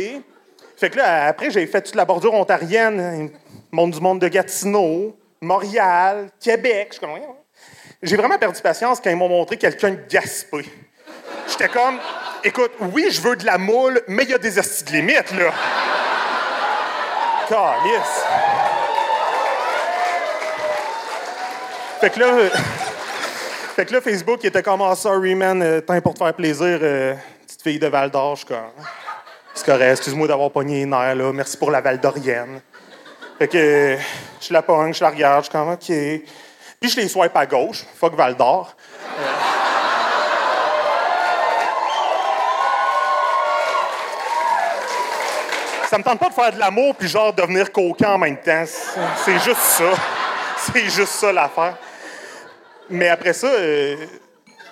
Fait que là, après, j'ai fait toute la bordure ontarienne, monde du monde de Gatineau, Montréal, Québec. Je Voyons. J'ai vraiment perdu patience quand ils m'ont montré quelqu'un de Gaspé. J'étais comme, écoute, oui, je veux de la moule, mais il y a des astis de limites, là. Calice. Fait que là, fait que là, Facebook, il était comme, ah, sorry, man, euh, temps pour te faire plaisir, euh, petite fille de Val d'Or. Je suis comme, c'est correct, excuse-moi d'avoir pogné les nerfs, là, merci pour la Val d'Orienne. Fait que je la pogne, je la regarde, je suis comme, OK. Puis je les swipe à gauche, fuck Val d'Or. Ça me tente pas de faire de l'amour puis genre devenir coquin en même temps. C'est juste ça. C'est juste ça l'affaire. Mais après ça, euh,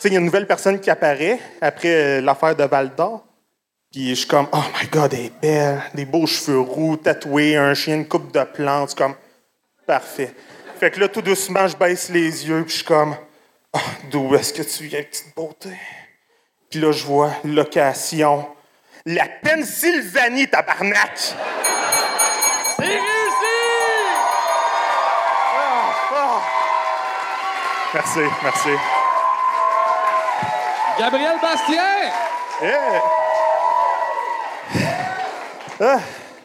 il y a une nouvelle personne qui apparaît après euh, l'affaire de Val d'Or. Puis je suis comme, oh my god, elle est belle. Des beaux cheveux roux, tatoués, un chien, une coupe de plantes. Comme, parfait. Fait que là, tout doucement, je baisse les yeux, puis je suis comme, oh, d'où est-ce que tu viens, petite beauté? Puis là, je vois location. La Pennsylvanie, tabarnak! Merci, merci. Gabriel Bastien! Yeah. Ah,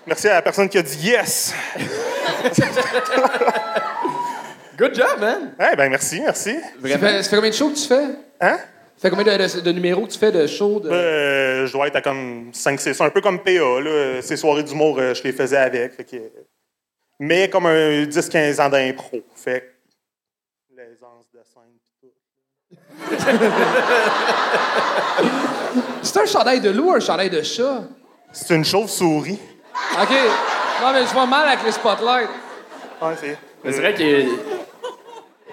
merci à la personne qui a dit yes. Good job, man! Eh ben merci, merci. Ça fait, ça fait combien de shows que tu fais? Hein? Ça fait combien de, de- de numéros que tu fais de shows? De... Euh, je dois être à comme 5-6, un peu comme PA. Là. Ces soirées d'humour, euh, je les faisais avec. fait que- Mais comme un 10-15 ans d'impro. Fait que l'aisance de scène pis tout. C'est un chandail de loup ou un chandail de chat? C'est une chauve-souris. OK. Non, mais je vois mal avec les spotlights. Ouais, c'est... Mais C'est vrai que.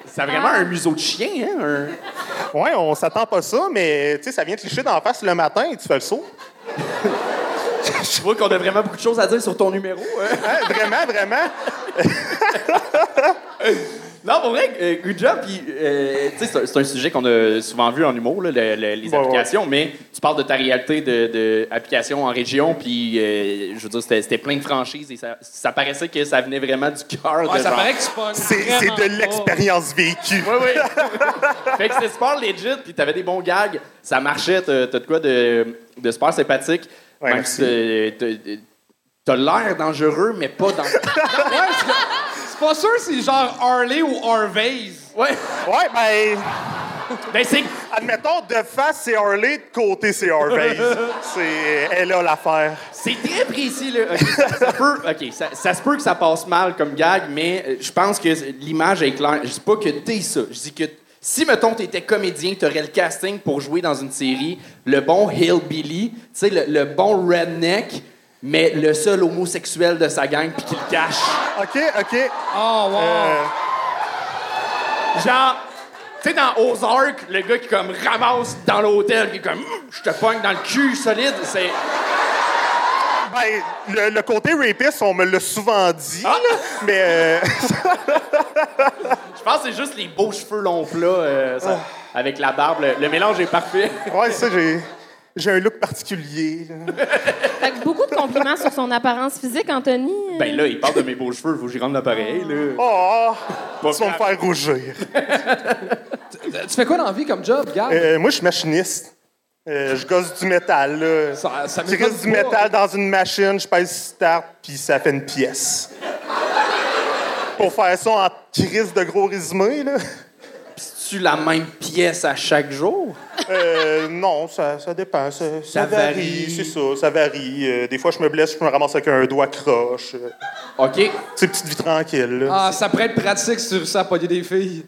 C'est vraiment un museau de chien, hein? un- Ouais, on s'attend pas à ça, mais tu sais, ça vient te licher dans la face le matin et tu fais le saut. Je vois qu'on a vraiment beaucoup de choses à dire sur ton numéro. hein. Hein, vraiment, vraiment. Non, pour vrai, euh, good job. Puis, euh, tu sais, c'est un- c'est un sujet qu'on a souvent vu en humour, là, le- le- les Ouais, applications, mais tu parles de ta réalité de, en région, puis euh, je veux dire, c'était c'était plein de franchises et ça, ça paraissait que ça venait vraiment du cœur. Ouais, de ça genre- paraît que tu pognes C'est c'est vraiment de pas. l'expérience vécue. Oui, oui. fait que c'était super legit, puis t'avais des bons gags. Ça marchait, t'as t'as de quoi de, de super sympathique. Ouais, Même merci. t'as- t'as- t'as l'air dangereux, mais pas dans. Ouais, c'est pas sûr si c'est genre Harley ou Harvey's. ouais. Ouais, ben, Ben, c'est. admettons, de face, c'est Harley, de côté, c'est Harvey. C'est elle a l'affaire. C'est très précis, là. OK, ça, ça peut, OK, ça, ça se peut que ça passe mal comme gag, mais euh, je pense que l'image est claire. Je dis pas que t'es ça. Je dis que si, mettons, t'étais comédien, t'aurais le casting pour jouer dans une série, le bon hillbilly, tu sais, le, le bon redneck, mais le seul homosexuel de sa gang, puis qui le cache. OK, OK. Oh, wow. Euh, Genre, tu sais, dans Ozark, le gars qui, comme, ramasse dans l'hôtel, qui est comme, Hum, je te pogne dans le cul solide, c'est... ben, le, le côté rapiste, on me l'a souvent dit, Ah! là, mais euh, Je pense que c'est juste les beaux cheveux longs plats euh, ça- avec la barbe. Le, le mélange est parfait. ouais, ça, j'ai, j'ai un look particulier. là. Fait que beaucoup de compliments sur son apparence physique, Anthony. Ben là, il parle de mes beaux cheveux, faut que j'y rende l'appareil. Là. Oh, Pas tu vas me faire rougir. Tu fais quoi dans la vie comme job, gars? Euh, moi, je suis machiniste. Euh, je gosse du métal, là. Ça, ça Je gosse du pas. métal dans une machine, je pèse start, puis ça fait une pièce. Pour faire ça en crise de gros résumé, là. Tu la même pièce à chaque jour? Euh, non, ça, ça dépend. Ça, ça Ça varie, varie. c'est ça, ça varie. Euh, des fois, je me blesse, je me ramasse avec un doigt croche. Euh, OK. C'est petite vie tranquille, là. Ah, ça pourrait être pratique sur ça, pogner des filles.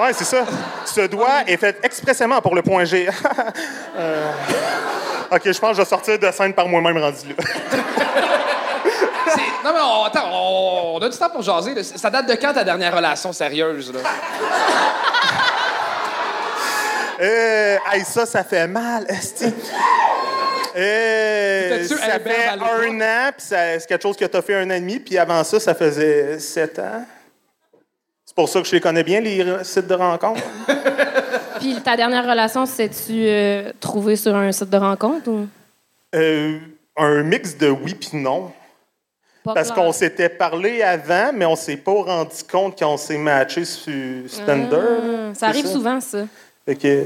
Ouais, c'est ça. Ce doigt est fait expressément pour le point G. Euh, OK, je pense que je vais sortir de scène par moi-même rendu là. Non, mais on, attends, on, on a du temps pour jaser. là. Ça date de quand ta dernière relation sérieuse? Là? Euh, hey, ça, ça fait mal, esti. Euh, ça Albert fait un an, puis ça- c'est quelque chose que t'as fait un an et demi, puis avant ça, ça faisait sept ans. C'est pour ça que je les connais bien, les sites de rencontres. Puis ta dernière relation, c'est-tu euh, trouvé sur un site de rencontre ou? Euh, un mix de oui puis non. Pas Parce qu'on s'était parlé avant, mais on s'est pas rendu compte quand on s'est matché sur Tinder. Ah, ça arrive souvent, ça. Fait que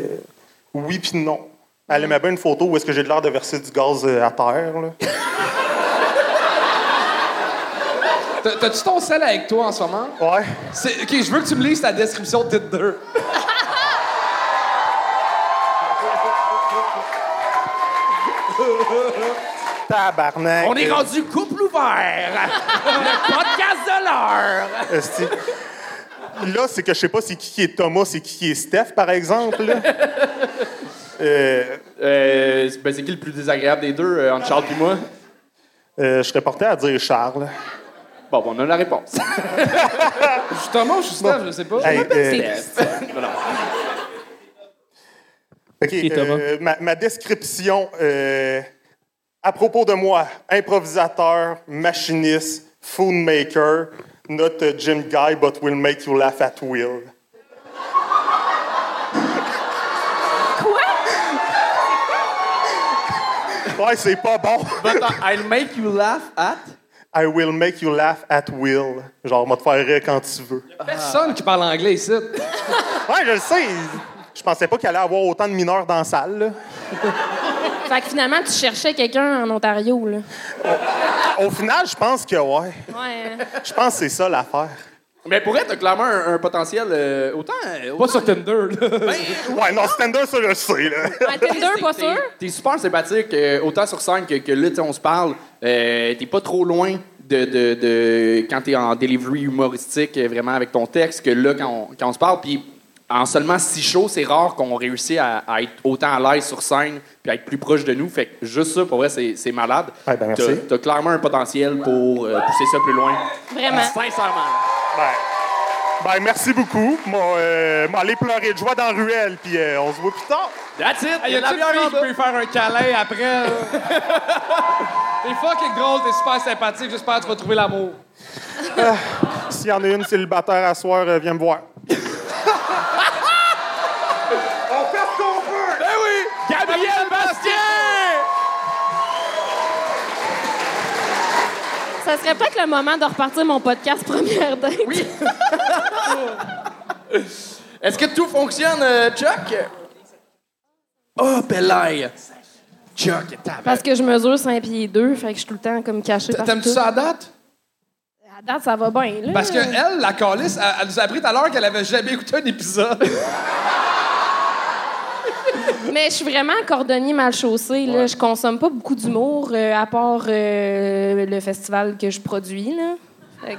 oui puis non. Elle aimait bien une photo où est-ce que j'ai l'air de verser du gaz euh, à terre. T'as-tu ton sel avec toi en ce moment? Ouais. OK, je veux que tu me lises ta description de Tinder. Tabarnak. On est rendu couple le podcast de l'heure. Là, c'est que je sais pas c'est qui qui est Thomas, c'est qui qui est Steph, par exemple. là. Euh, Euh, ben, c'est qui le plus désagréable des deux, euh, entre Charles et moi? euh, je serais porté à dire Charles. Bon, bon, on a la réponse. Justement, je suis Steph, je sais pas. Hey, euh, Voilà. OK, euh, ma, ma description euh, à propos de moi, improvisateur, machiniste, food maker, not a gym guy, but will make you laugh at will. Quoi? Ouais, c'est pas bon. But I'll make you laugh at... I will make you laugh at will. Genre, moi te faire rire quand tu veux. Personne qui parle anglais ici. Ouais, je le sais. Je pensais pas qu'il allait y avoir autant de mineurs dans la salle. là. Fait que finalement, tu cherchais quelqu'un en Ontario, là. Au final, je pense que ouais. Ouais. Je pense que c'est ça l'affaire. Mais pour être clairement un, un potentiel euh, autant... euh, Pas sur Tinder, là. Ouais, non, Stander, ça, je le sais. Là. Ouais, Tinder, pas T'es- sûr? T'es super sympathique, euh, autant sur scène que, que là, tu sais, on se parle. Euh, t'es pas trop loin de, de, de- quand t'es en delivery humoristique, euh, vraiment avec ton texte, que là, quand on, quand on se parle. Puis en seulement six shows, c'est rare qu'on réussisse à, à être autant à l'aise sur scène puis à être plus proche de nous. Fait que juste ça, pour vrai, c'est malade. Ouais, ben, merci. T'as- T'as clairement un potentiel pour euh, pousser ça plus loin. Vraiment. Sincèrement. Ben, Ben, merci beaucoup. Moi, euh, aller pleurer de joie dans la ruelle, puis euh, on se voit plus tard. That's it! Il y y a la bière en qui peut faire un câlin après? t'es fucking drôle, t'es super sympathique. J'espère que tu vas trouver l'amour. S'il y en a une célibataire à soir, euh, viens me voir. Ben oui! Gabriel Bastien! Ça serait peut-être le moment de repartir mon podcast première date. Oui. Est-ce que tout fonctionne, euh, Chuck? Oh, Pelaille! Chuck, tabarnak. Parce que je mesure 5 pieds 2, fait que je suis tout le temps comme partout. T'aimes-tu ça à date? À date, ça va bien, là. Parce que elle, la calice, elle, elle nous a appris tout à l'heure qu'elle avait jamais écouté un épisode. Mais je suis vraiment cordonnier mal chaussé. Là. Je consomme pas beaucoup d'humour, euh, à part euh, le festival que je produis. Là.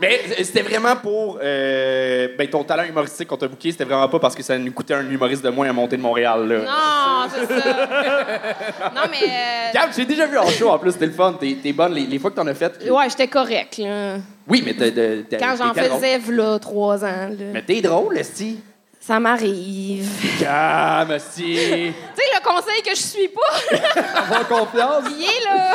Mais euh, c'était vraiment pour euh, ben, ton talent humoristique qu'on t'a booké, c'était vraiment pas parce que ça nous coûtait un humoriste de moins à monter de Montréal. Là. non, c'est ça. non, mais. euh, Gab, j'ai déjà vu en show en plus, c'était le fun. T'es, bonne les, les fois que t'en as fait. Ouais, j'étais correct. Là. Oui, mais t'as, Quand j'en faisais, là, trois ans. Là. Mais t'es drôle, Esti. Ça m'arrive. Calme, Esti. tu sais, le conseil que je suis pas, Avoir confiance. il est là.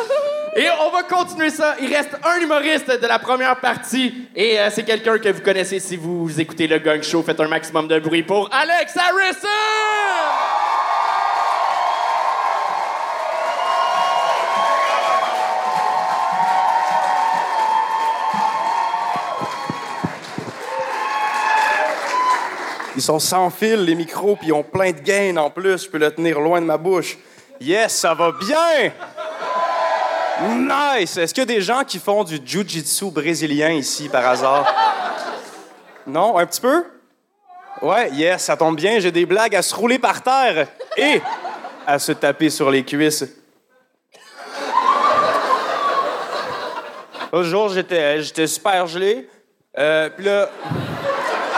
Et on va continuer ça. Il reste un humoriste de la première partie. Et euh, c'est quelqu'un que vous connaissez si vous écoutez le Gang Show. Faites un maximum de bruit pour Alex Harrison! Ils sont sans fil, les micros, puis ils ont plein de gain en plus. Je peux le tenir loin de ma bouche. Yes, ça va bien! Nice! Est-ce qu'il y a des gens qui font du jiu-jitsu brésilien ici, par hasard? Non? Un petit peu? Ouais, yes, ça tombe bien. J'ai des blagues à se rouler par terre et à se taper sur les cuisses. L'autre jour, j'étais, j'étais super gelé. Euh, puis là...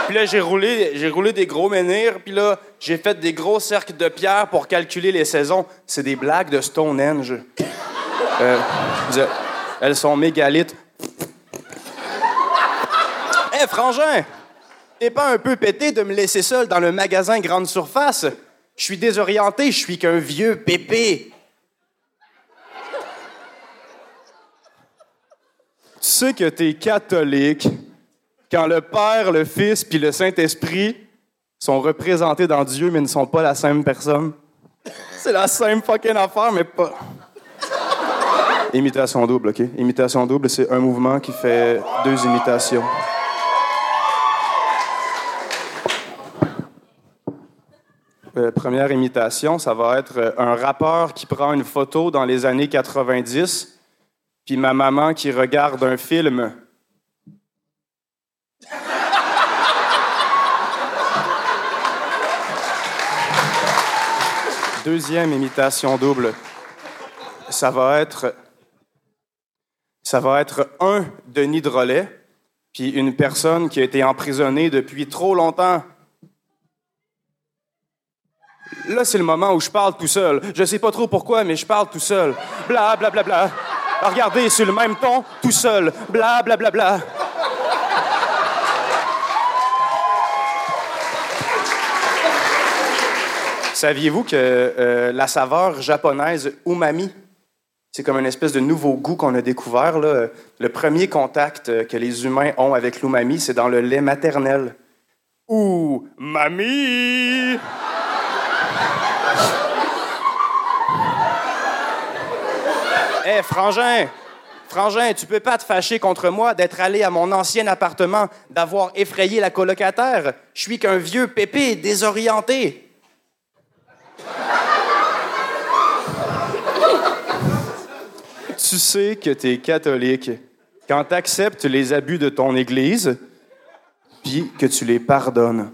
Puis là, j'ai roulé, j'ai roulé des gros menhirs, puis là, j'ai fait des gros cercles de pierre pour calculer les saisons. C'est des blagues de Stonehenge. Euh, elles sont mégalithes. Hé, frangin! T'es pas un peu pété de me laisser seul dans le magasin grande surface? Je suis désorienté, je suis qu'un vieux pépé. Tu sais que t'es catholique quand le Père, le Fils puis le Saint-Esprit sont représentés dans Dieu mais ne sont pas la même personne. C'est la same fucking affaire, mais pas. Imitation double, OK? Imitation double, c'est un mouvement qui fait deux imitations. Euh, première imitation, ça va être euh, un rappeur qui prend une photo dans les années 90, puis ma maman qui regarde un film. Deuxième imitation double, ça va être, ça va être un Denis Drolet, puis une personne qui a été emprisonnée depuis trop longtemps. Là, c'est le moment où je parle tout seul. Je sais pas trop pourquoi, mais je parle tout seul. Bla bla bla bla. Regardez, sur le même ton, tout seul. Bla bla bla bla. Saviez-vous que euh, la saveur japonaise umami, c'est comme une espèce de nouveau goût qu'on a découvert. Le premier contact euh, que les humains ont avec l'umami, c'est dans le lait maternel. Ouh, mamie! Hé, frangin! Frangin, tu peux pas te fâcher contre moi d'être allé à mon ancien appartement, d'avoir effrayé la colocataire. Je suis qu'un vieux pépé désorienté. Tu sais que tu es catholique quand tu acceptes les abus de ton Église, puis que tu les pardonnes.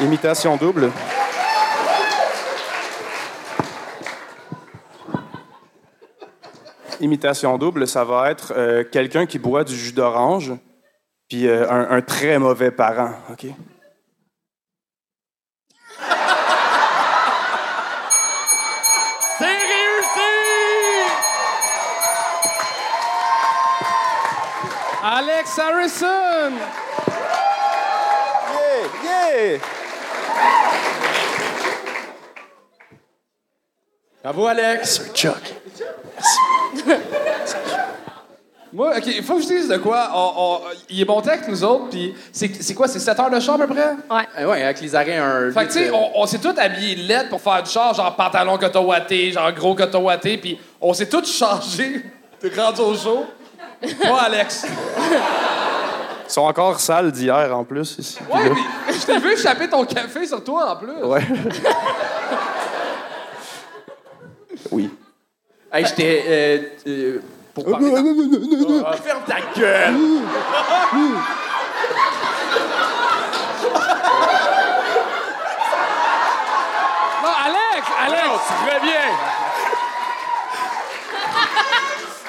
Imitation double. Imitation double, ça va être euh, quelqu'un qui boit du jus d'orange, puis euh, un, un très mauvais parent, OK? Alex Harrison! Yeah! Yeah! Bravo, Alex. Chuck. Moi, OK, il faut que je dise de quoi. On- on- il est monté avec nous autres, puis c'est c'est quoi? C'est 7 heures de char à peu près? Ouais. Eh ouais, avec les arrêts, un. Fait que, tu sais, vite, on, on s'est tous habillés LED pour faire du char, genre pantalon coton watté, genre gros coton watté, puis on s'est tous changés de rendu au show? Moi, Alex. Ils sont encore sales d'hier en plus ici. Ouais, puis je t'ai vu échapper ton café sur toi en plus. Ouais. oui. Hey, j'étais. euh, euh, pour parler. dans- Ah, ferme ta gueule! Non, Alex! Alex! Reviens!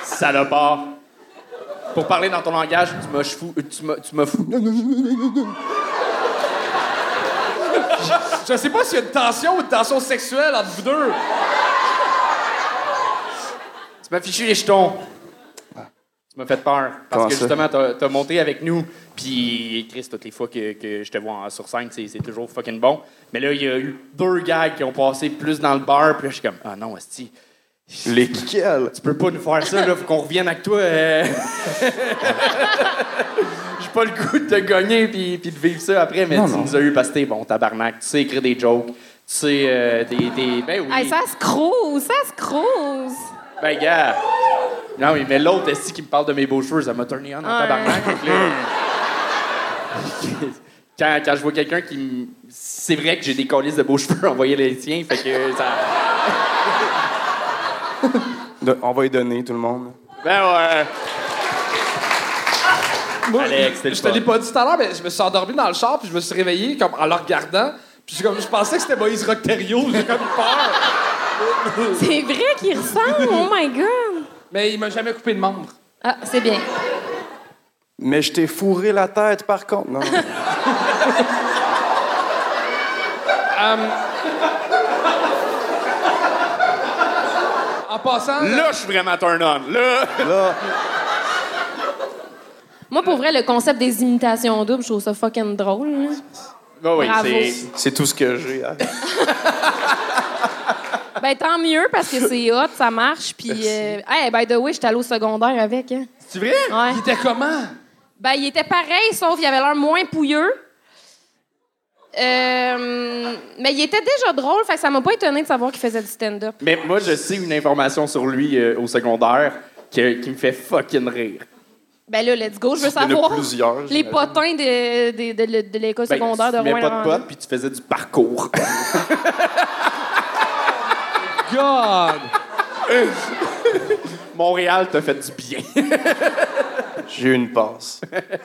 Salopard. Pour parler dans ton langage, tu m'as fou. Tu m'as, tu m'as fou. Je sais pas s'il y a une tension ou une tension sexuelle entre vous deux. Tu m'as fichu les jetons. Tu m'as fait peur. Parce Comment que justement, t'as, t'as monté avec nous. Puis, Chris, toutes les fois que, que je te vois en- sur scène, c'est, c'est toujours fucking bon. Mais là, il y a eu deux gars qui ont passé plus dans le bar. Puis là, je suis comme, ah non, Esti. Lesquels? Tu peux pas nous faire ça, là. Faut qu'on revienne avec toi. euh. J'ai pas le goût de te gagner puis, puis de vivre ça après, mais tu nous as eu parce que t'es bon, tabarnak. Tu sais écrire des jokes. Tu sais, euh, des, des. Ben oui. Hey, ça se crouse, ça se crouse. Ben, gars. Non, oui, mais l'autre, est qui me parle de mes beaux cheveux, ça m'a turné on en Ouais. tabarnak. Fait que là, quand, quand je vois quelqu'un qui me. C'est vrai que j'ai des colis de beaux cheveux, envoyer les tiens, fait que ça. De- on va y donner, tout le monde. Ben ouais. Moi, Alex, je te l'ai pas dit tout à l'heure, mais je me suis endormi dans le char, puis je me suis réveillé comme en le regardant. Puis comme, je pensais que c'était Moïse Rocterio, j'ai comme eu peur. C'est vrai qu'il ressemble, oh my God. Mais il m'a jamais coupé de membre. Ah, c'est bien. Mais je t'ai fourré la tête, par contre. Non? En passant, Là, je suis vraiment turn on. Là. Là, Moi, pour vrai, le concept des imitations doubles, je trouve ça fucking drôle. Ben oui, c'est. tout ce que j'ai. hein. Ben, tant mieux, parce que c'est hot, ça marche. Puis, euh, hey, by the way, j'étais allée au secondaire avec. Hein. C'est vrai? Ouais. il était comment? Ben, il était pareil, sauf qu'il avait l'air moins pouilleux. Euh, mais il était déjà drôle, fait que ça m'a pas étonné de savoir qu'il faisait du stand-up. Mais moi, je sais une information sur lui euh, au secondaire qui me fait fucking rire. Ben là, let's go, je veux Il y en a savoir. plusieurs, Les j'imagine. potins de, de, de, de l'école Ben, secondaire de tu mets pas de potes, puis tu faisais du parcours. God! Montréal t'a fait du bien. J'ai eu une passe.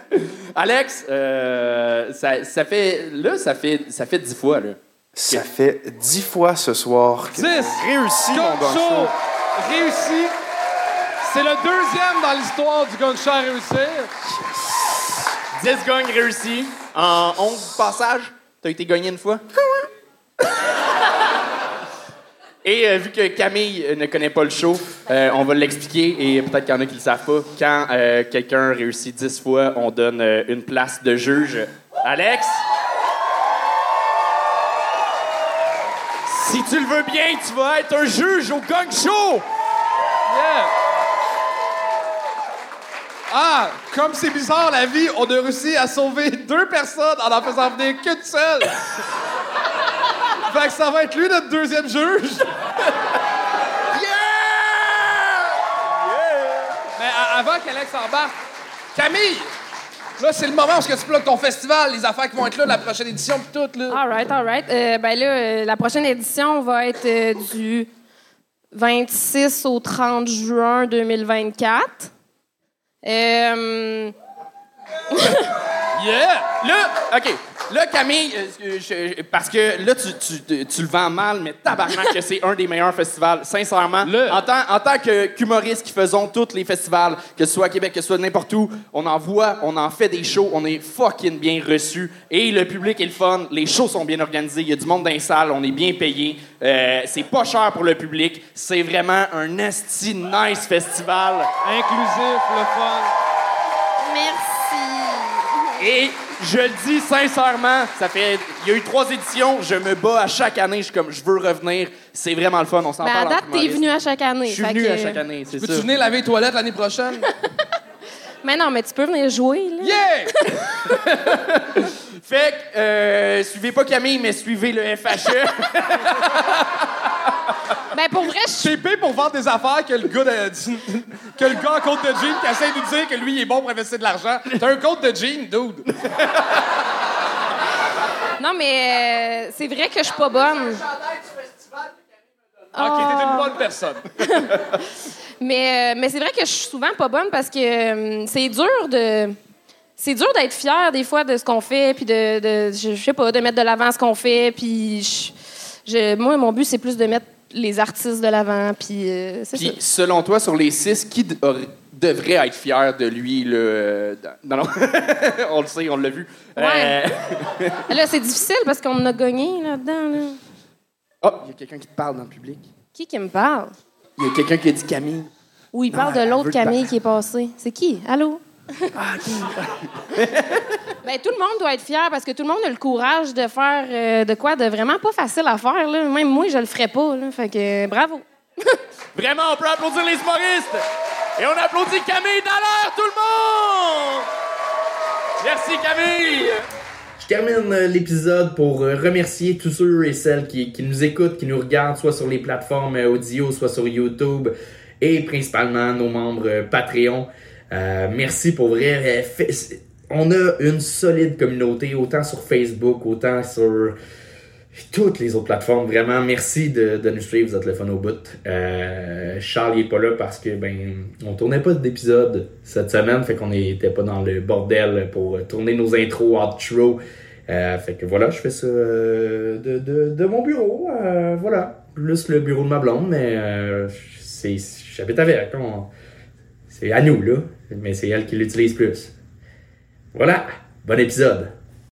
Alex, euh, ça, ça fait là, ça fait ça fait dix fois là. Ça fait dix fois ce soir que 10. j'ai réussi mon Gun show show. réussi. C'est le deuxième dans l'histoire du gun show à réussir. 10 gagnes réussis en 11 passages. T'as été gagné une fois? Et euh, vu que Camille euh, ne connaît pas le show, euh, on va l'expliquer et peut-être qu'il y en a qui le savent pas. Quand quelqu'un réussit 10 fois, on donne une place de juge. Alex? Si tu le veux bien, tu vas être un juge au Gang Show! Yeah. Ah, comme c'est bizarre la vie, on a réussi à sauver deux personnes en en faisant venir qu'une seule. fait que ça va être lui notre deuxième juge. Mais a- avant qu'Alex embarque, Camille, là c'est le moment où est-ce que tu bloques ton festival, les affaires qui vont être là, la prochaine édition pis tout là. All right, all right. Euh, ben là, euh, la prochaine édition va être euh, du 26 au 30 juin 2024. Euh, Yeah. Là, OK. Là, Camille, euh, je- parce que là, tu, tu- tu le vends mal, mais tabarnak que c'est un des meilleurs festivals, sincèrement. Le- En tant, en tant que qu'humoriste qui faisons tous les festivals, que ce soit à Québec, que ce soit n'importe où, on en voit, on en fait des shows, on est fucking bien reçus. Et le public est le fun, les shows sont bien organisés, il y a du monde dans les salles, on est bien payé. Euh, c'est pas cher pour le public. C'est vraiment un esti nice festival. Inclusif, le fun. Merci. Et je le dis sincèrement, ça fait. Il y a eu trois éditions, je me bats à chaque année, je suis comme, je veux revenir. C'est vraiment le fun, on s'en Ben, à parle. date, entre t'es venu à chaque année. Je suis fait venu que- à chaque année, c'est Peux-tu ça. venir laver les toilettes l'année prochaine? Mais non, mais tu peux venir jouer, là. Yeah! Fait que, euh, suivez pas Camille, mais suivez le FHE. Ben, pour vrai, je J'ai payé pour vendre des affaires que le gars de, que le gars en compte de jean qui essaie de nous dire que lui il est bon pour investir de l'argent. T'as un compte de jean, dude. Non, mais euh, c'est vrai que je suis pas bonne. Ok, t'es une bonne personne. Mais, euh, mais c'est vrai que je suis souvent pas bonne parce que euh, c'est dur de. C'est dur d'être fier des fois de ce qu'on fait, puis de, de- je, je sais pas, de mettre de l'avant ce qu'on fait, puis je- je- moi, mon but, c'est plus de mettre les artistes de l'avant, puis euh. Puis, selon toi, sur les six, qui devrait être fier de lui, dans- Non, non. on le sait, on l'a vu. Ouais. Euh, Là, c'est difficile parce qu'on a gagné là-dedans. Là. Oh, il y a quelqu'un qui te parle dans le public. Qui qui me parle? Il y a quelqu'un qui a dit Camille. Ou il parle de l'autre Camille qui est passé. C'est qui? Allô? ben, tout le monde doit être fier parce que tout le monde a le courage de faire euh, de quoi de vraiment pas facile à faire. Là. Même moi, je le ferais pas. Là. Fait que euh, bravo. Vraiment, on peut applaudir les humoristes. Et on applaudit Camille dans l'air, tout le monde! Merci, Camille! Je termine euh, l'épisode pour remercier tous ceux et celles qui, qui nous écoutent, qui nous regardent, soit sur les plateformes audio, soit sur YouTube, et principalement nos membres Patreon. Euh, merci pour vrai. Euh, on a une solide communauté, autant sur Facebook, autant sur toutes les autres plateformes. Vraiment, merci de, nous suivre. Vous êtes le fun au bout. Euh, Charles il est pas là parce que ben on tournait pas d'épisode cette semaine, fait qu'on n'était pas dans le bordel pour tourner nos intros outro. Euh, fait que voilà, je fais ça euh, de, de, mon bureau. voilà, plus le bureau de ma blonde, mais c'est j'habite avec. on- c'est à nous là, mais c'est elle qui l'utilise plus. Voilà, bon épisode.